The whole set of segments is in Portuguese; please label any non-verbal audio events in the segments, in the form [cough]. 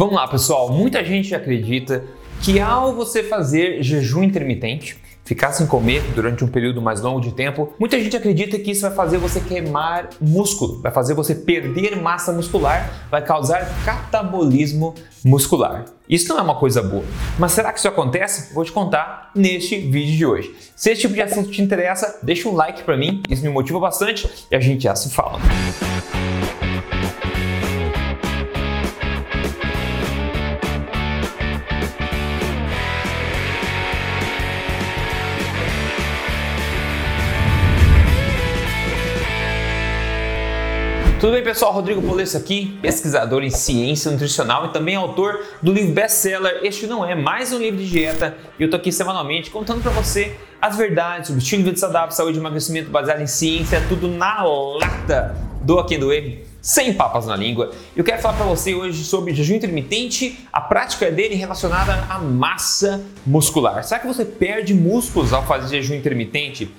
Vamos lá, pessoal. Muita gente acredita que ao você fazer jejum intermitente, ficar sem comer durante um período mais longo de tempo, muita gente acredita que isso vai fazer você queimar músculo, vai fazer você perder massa muscular, vai causar catabolismo muscular. Isso não é uma coisa boa. Mas será que isso acontece? Vou te contar neste vídeo de hoje. Se esse tipo de assunto te interessa, deixa um like para mim, isso me motiva bastante e a gente já se fala. Tudo bem, pessoal? Rodrigo Polesso aqui, pesquisador em ciência nutricional e também autor do livro best-seller Este Não É Mais Um Livro de Dieta. E eu tô aqui semanalmente contando para você as verdades sobre estilo de vida saudável, saúde e emagrecimento baseado em ciência, tudo na lata do Aqui do Erro, sem papas na língua. Eu quero falar para você hoje sobre jejum intermitente, a prática dele relacionada à massa muscular. Será que você perde músculos ao fazer jejum intermitente?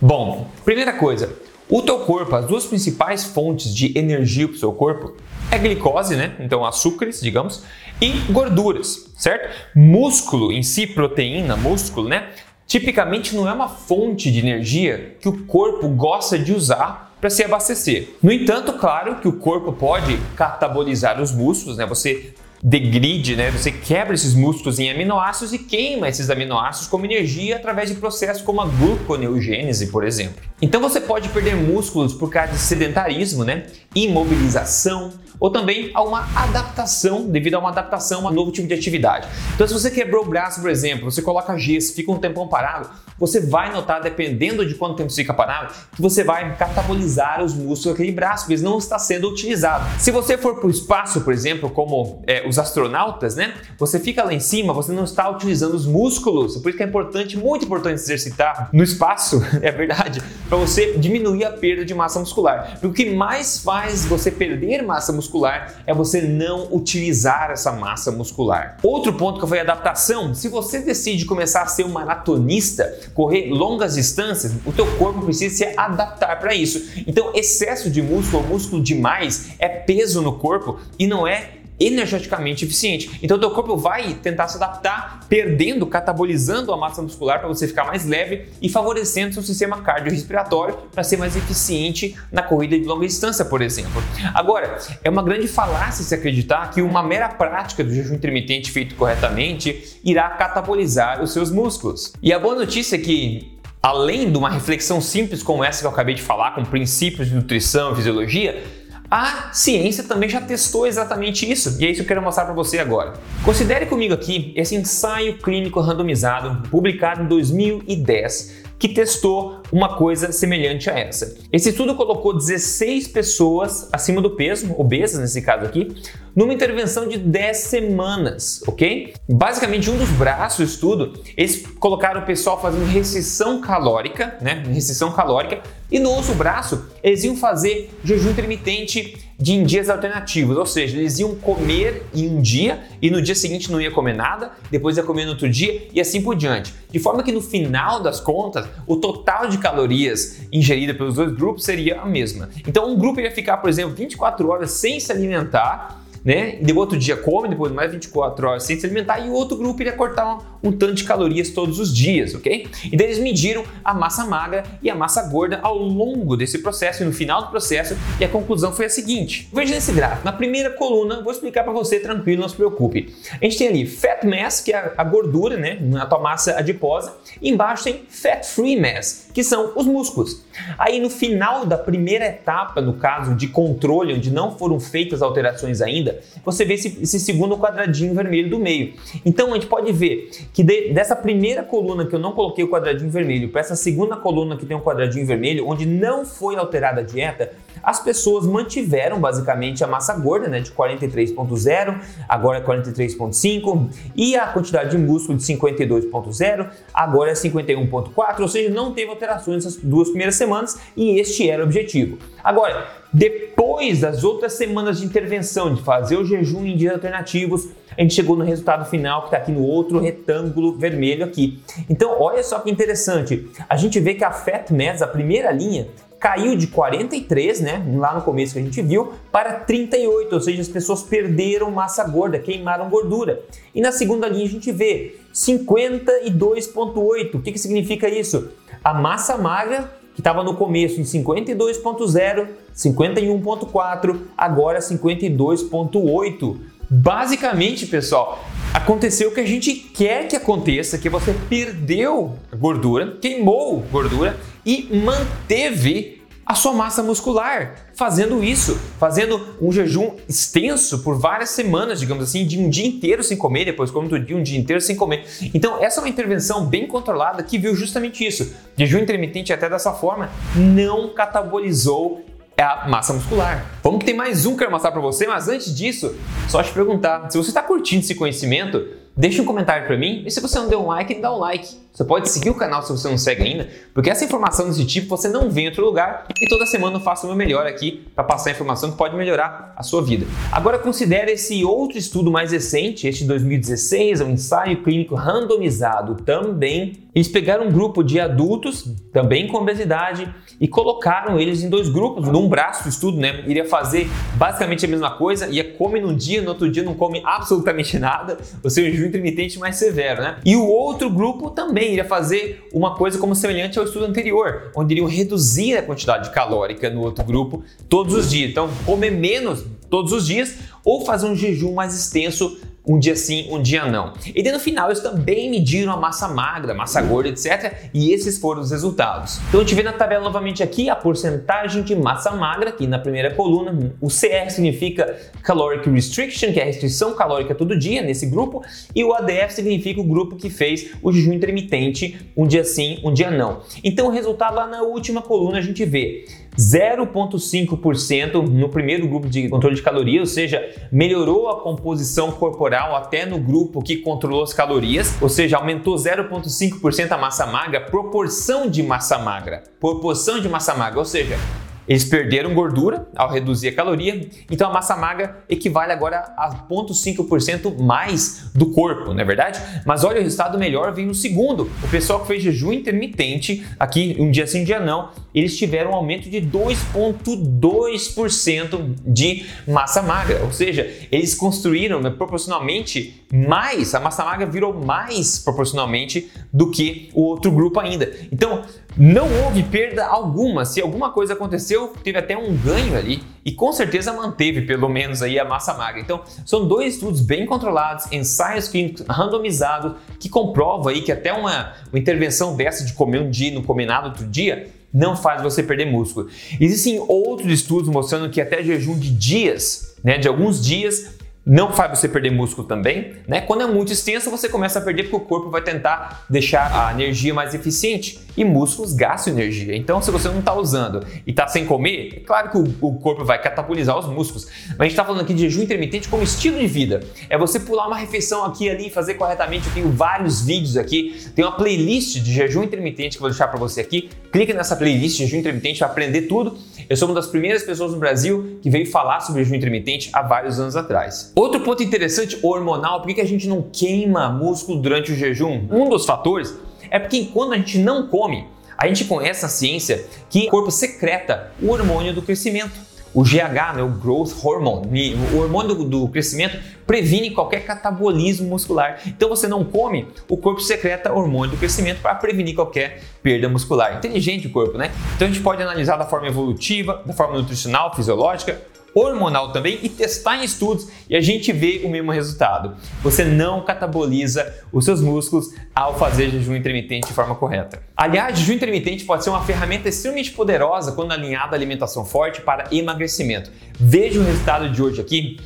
Bom, primeira coisa, o teu corpo, as duas principais fontes de energia para o seu corpo é glicose, né? Então açúcares, digamos, e gorduras, certo? Músculo em si, proteína, músculo, né? Tipicamente não é uma fonte de energia que o corpo gosta de usar para se abastecer. No entanto, claro que o corpo pode catabolizar os músculos, né? Você degride, né? Você quebra esses músculos em aminoácidos e queima esses aminoácidos como energia através de processos como a gluconeogênese, por exemplo. Então você pode perder músculos por causa de sedentarismo, né? Imobilização, ou também a uma adaptação, devido a uma adaptação a um novo tipo de atividade. Então, se você quebrou o braço, por exemplo, você coloca gesso, fica um tempão parado, você vai notar, dependendo de quanto tempo você fica parado, que você vai catabolizar os músculos daquele braço, porque eles não está sendo utilizado. Se você for para o espaço, por exemplo, como é, os astronautas, né? Você fica lá em cima, você não está utilizando os músculos. Por isso que é importante, muito importante exercitar no espaço, [laughs] é verdade, para você diminuir a perda de massa muscular. Porque o que mais faz você perder massa muscular muscular é você não utilizar essa massa muscular. Outro ponto que foi a adaptação. Se você decide começar a ser um maratonista, correr longas distâncias, o teu corpo precisa se adaptar para isso. Então, excesso de músculo ou músculo demais é peso no corpo e não é energeticamente eficiente. Então o teu corpo vai tentar se adaptar, perdendo, catabolizando a massa muscular para você ficar mais leve e favorecendo seu sistema cardiorrespiratório para ser mais eficiente na corrida de longa distância, por exemplo. Agora, é uma grande falácia se acreditar que uma mera prática do jejum intermitente feito corretamente irá catabolizar os seus músculos. E a boa notícia é que Além de uma reflexão simples como essa que eu acabei de falar, com princípios de nutrição e fisiologia, a ciência também já testou exatamente isso, e é isso que eu quero mostrar para você agora. Considere comigo aqui esse ensaio clínico randomizado publicado em 2010 que testou uma coisa semelhante a essa. Esse estudo colocou 16 pessoas acima do peso, obesas nesse caso aqui, numa intervenção de 10 semanas, ok? Basicamente, um dos braços do estudo, eles colocaram o pessoal fazendo restrição calórica, né? Restrição calórica, e no outro braço, eles iam fazer jejum intermitente de em dias alternativos, ou seja, eles iam comer em um dia e no dia seguinte não ia comer nada, depois ia comer no outro dia e assim por diante. De forma que no final das contas, o total de calorias ingerida pelos dois grupos seria a mesma. Então, um grupo ia ficar, por exemplo, 24 horas sem se alimentar né? E outro dia come, depois mais 24 horas sem se alimentar, e o outro grupo iria cortar um, um tanto de calorias todos os dias, ok? Então eles mediram a massa magra e a massa gorda ao longo desse processo e no final do processo, e a conclusão foi a seguinte: veja nesse gráfico, na primeira coluna, vou explicar para você tranquilo, não se preocupe. A gente tem ali fat mass, que é a gordura, né? A tua massa adiposa, e embaixo tem fat free mass, que são os músculos. Aí no final da primeira etapa, no caso de controle, onde não foram feitas alterações ainda, você vê esse, esse segundo quadradinho vermelho do meio. Então a gente pode ver que de, dessa primeira coluna que eu não coloquei o quadradinho vermelho para essa segunda coluna que tem um quadradinho vermelho, onde não foi alterada a dieta, as pessoas mantiveram basicamente a massa gorda, né, de 43.0, agora é 43.5, e a quantidade de músculo de 52.0, agora é 51.4, ou seja, não teve alterações nessas duas primeiras semanas e este era o objetivo. Agora, depois das outras semanas de intervenção, de fazer o jejum em dias alternativos, a gente chegou no resultado final que está aqui no outro retângulo vermelho aqui. Então, olha só que interessante. A gente vê que a Fat Mass, a primeira linha, caiu de 43, né, lá no começo que a gente viu, para 38, ou seja, as pessoas perderam massa gorda, queimaram gordura. E na segunda linha a gente vê 52,8. O que, que significa isso? A massa magra que estava no começo em 52.0, 51.4, agora 52.8. Basicamente, pessoal, aconteceu o que a gente quer que aconteça, que você perdeu gordura, queimou gordura e manteve a sua massa muscular, fazendo isso, fazendo um jejum extenso por várias semanas, digamos assim, de um dia inteiro sem comer, depois come outro dia, um dia inteiro sem comer. Então, essa é uma intervenção bem controlada que viu justamente isso. Jejum intermitente, até dessa forma, não catabolizou a massa muscular. Vamos que tem mais um que eu quero mostrar para você, mas antes disso, só te perguntar, se você está curtindo esse conhecimento, deixa um comentário para mim e se você não deu um like, dá um like. Você pode seguir o canal se você não segue ainda, porque essa informação desse tipo você não vê em outro lugar e toda semana eu faço o meu melhor aqui para passar informação que pode melhorar a sua vida. Agora considere esse outro estudo mais recente, este de 2016, é um ensaio clínico randomizado também. Eles pegaram um grupo de adultos, também com obesidade, e colocaram eles em dois grupos. Num braço do estudo, né, iria fazer basicamente a mesma coisa, ia comer num dia, no outro dia não come absolutamente [laughs] nada, ou seja, um jejum intermitente mais severo, né? E o outro grupo também também iria fazer uma coisa como semelhante ao estudo anterior, onde iriam reduzir a quantidade calórica no outro grupo todos os dias. Então, comer menos todos os dias ou fazer um jejum mais extenso um dia sim, um dia não. E daí no final eles também mediram a massa magra, massa gorda, etc. E esses foram os resultados. Então a gente vê na tabela novamente aqui a porcentagem de massa magra, aqui na primeira coluna. O CR significa Caloric Restriction, que é a restrição calórica todo dia nesse grupo. E o ADF significa o grupo que fez o jejum intermitente, um dia sim, um dia não. Então o resultado lá na última coluna a gente vê 0,5% no primeiro grupo de controle de calorias, ou seja, melhorou a composição corporal até no grupo que controlou as calorias, ou seja, aumentou 0,5% a massa magra, proporção de massa magra, proporção de massa magra, ou seja, eles perderam gordura ao reduzir a caloria, então a massa magra equivale agora a 0,5% mais do corpo, não é verdade? Mas olha, o resultado melhor vem no segundo. O pessoal que fez jejum intermitente, aqui um dia sim, um dia não, eles tiveram um aumento de 2,2% de massa magra, ou seja, eles construíram né, proporcionalmente mais, a massa magra virou mais proporcionalmente do que o outro grupo ainda. Então, não houve perda alguma. Se alguma coisa aconteceu, teve até um ganho ali e com certeza manteve pelo menos aí a massa magra. Então, são dois estudos bem controlados, ensaios clínicos randomizados que comprovam aí que até uma, uma intervenção dessa de comer um dia e não comer nada outro dia não faz você perder músculo. Existem outros estudos mostrando que até jejum de dias, né, de alguns dias, não faz você perder músculo também, né? Quando é muito extenso, você começa a perder porque o corpo vai tentar deixar a energia mais eficiente e músculos gastam energia. Então, se você não está usando e está sem comer, é claro que o, o, corpo vai catabolizar os músculos. Mas a gente está falando aqui de jejum intermitente como estilo de vida. É você pular uma refeição aqui e ali fazer corretamente. Eu tenho vários vídeos aqui. Tem uma playlist de jejum intermitente que eu vou deixar para você aqui. Clique nessa playlist de jejum intermitente para aprender tudo. Eu sou uma das primeiras pessoas no Brasil que veio falar sobre jejum intermitente há vários anos atrás. Outro ponto interessante, hormonal, por que, a gente não queima músculo durante o jejum? Um dos fatores é porque quando a gente não come, a gente conhece a ciência que o corpo secreta o hormônio do crescimento. O GH, né, o Growth Hormone, o hormônio do, do, crescimento, previne qualquer catabolismo muscular. Então você não come, o corpo secreta hormônio do crescimento para prevenir qualquer perda muscular. Inteligente o corpo, né? Então a gente pode analisar da forma evolutiva, da forma nutricional, fisiológica, hormonal também e testar em estudos e a gente vê o mesmo resultado. Você não cataboliza os seus músculos ao fazer jejum intermitente de forma correta. Aliás, jejum intermitente pode ser uma ferramenta extremamente poderosa quando alinhada à alimentação forte para emagrecimento. Veja o resultado de hoje aqui.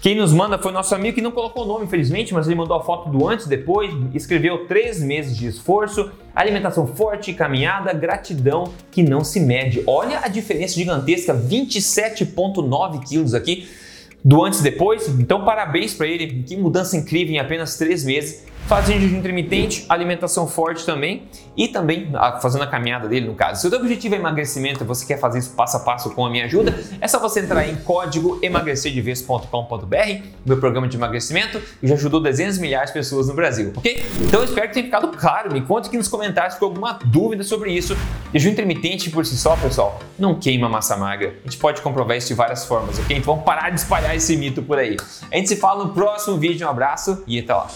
Quem nos manda foi nosso amigo que não colocou o nome, infelizmente, mas ele mandou a foto do antes e depois, escreveu três meses de esforço, alimentação forte, caminhada, gratidão que não se mede. Olha a diferença gigantesca, 27,9 quilos aqui do antes e depois. Então, parabéns para ele, que mudança incrível em apenas três meses fazendo jejum intermitente, alimentação forte também e também fazendo a caminhada dele no caso. Se o seu objetivo é emagrecimento e você quer fazer isso passo a passo com a minha ajuda, é só você entrar em código emagrecerdeves.com.br, meu programa de emagrecimento, que já ajudou dezenas de milhares de pessoas no Brasil, ok? Então eu espero que tenha ficado claro. Me conte aqui nos comentários se alguma dúvida sobre isso. Jejum intermitente por si só, pessoal, não queima massa magra. A gente pode comprovar isso de várias formas, ok? Então vamos parar de espalhar esse mito por aí. A gente se fala no próximo vídeo. Um abraço e até lá.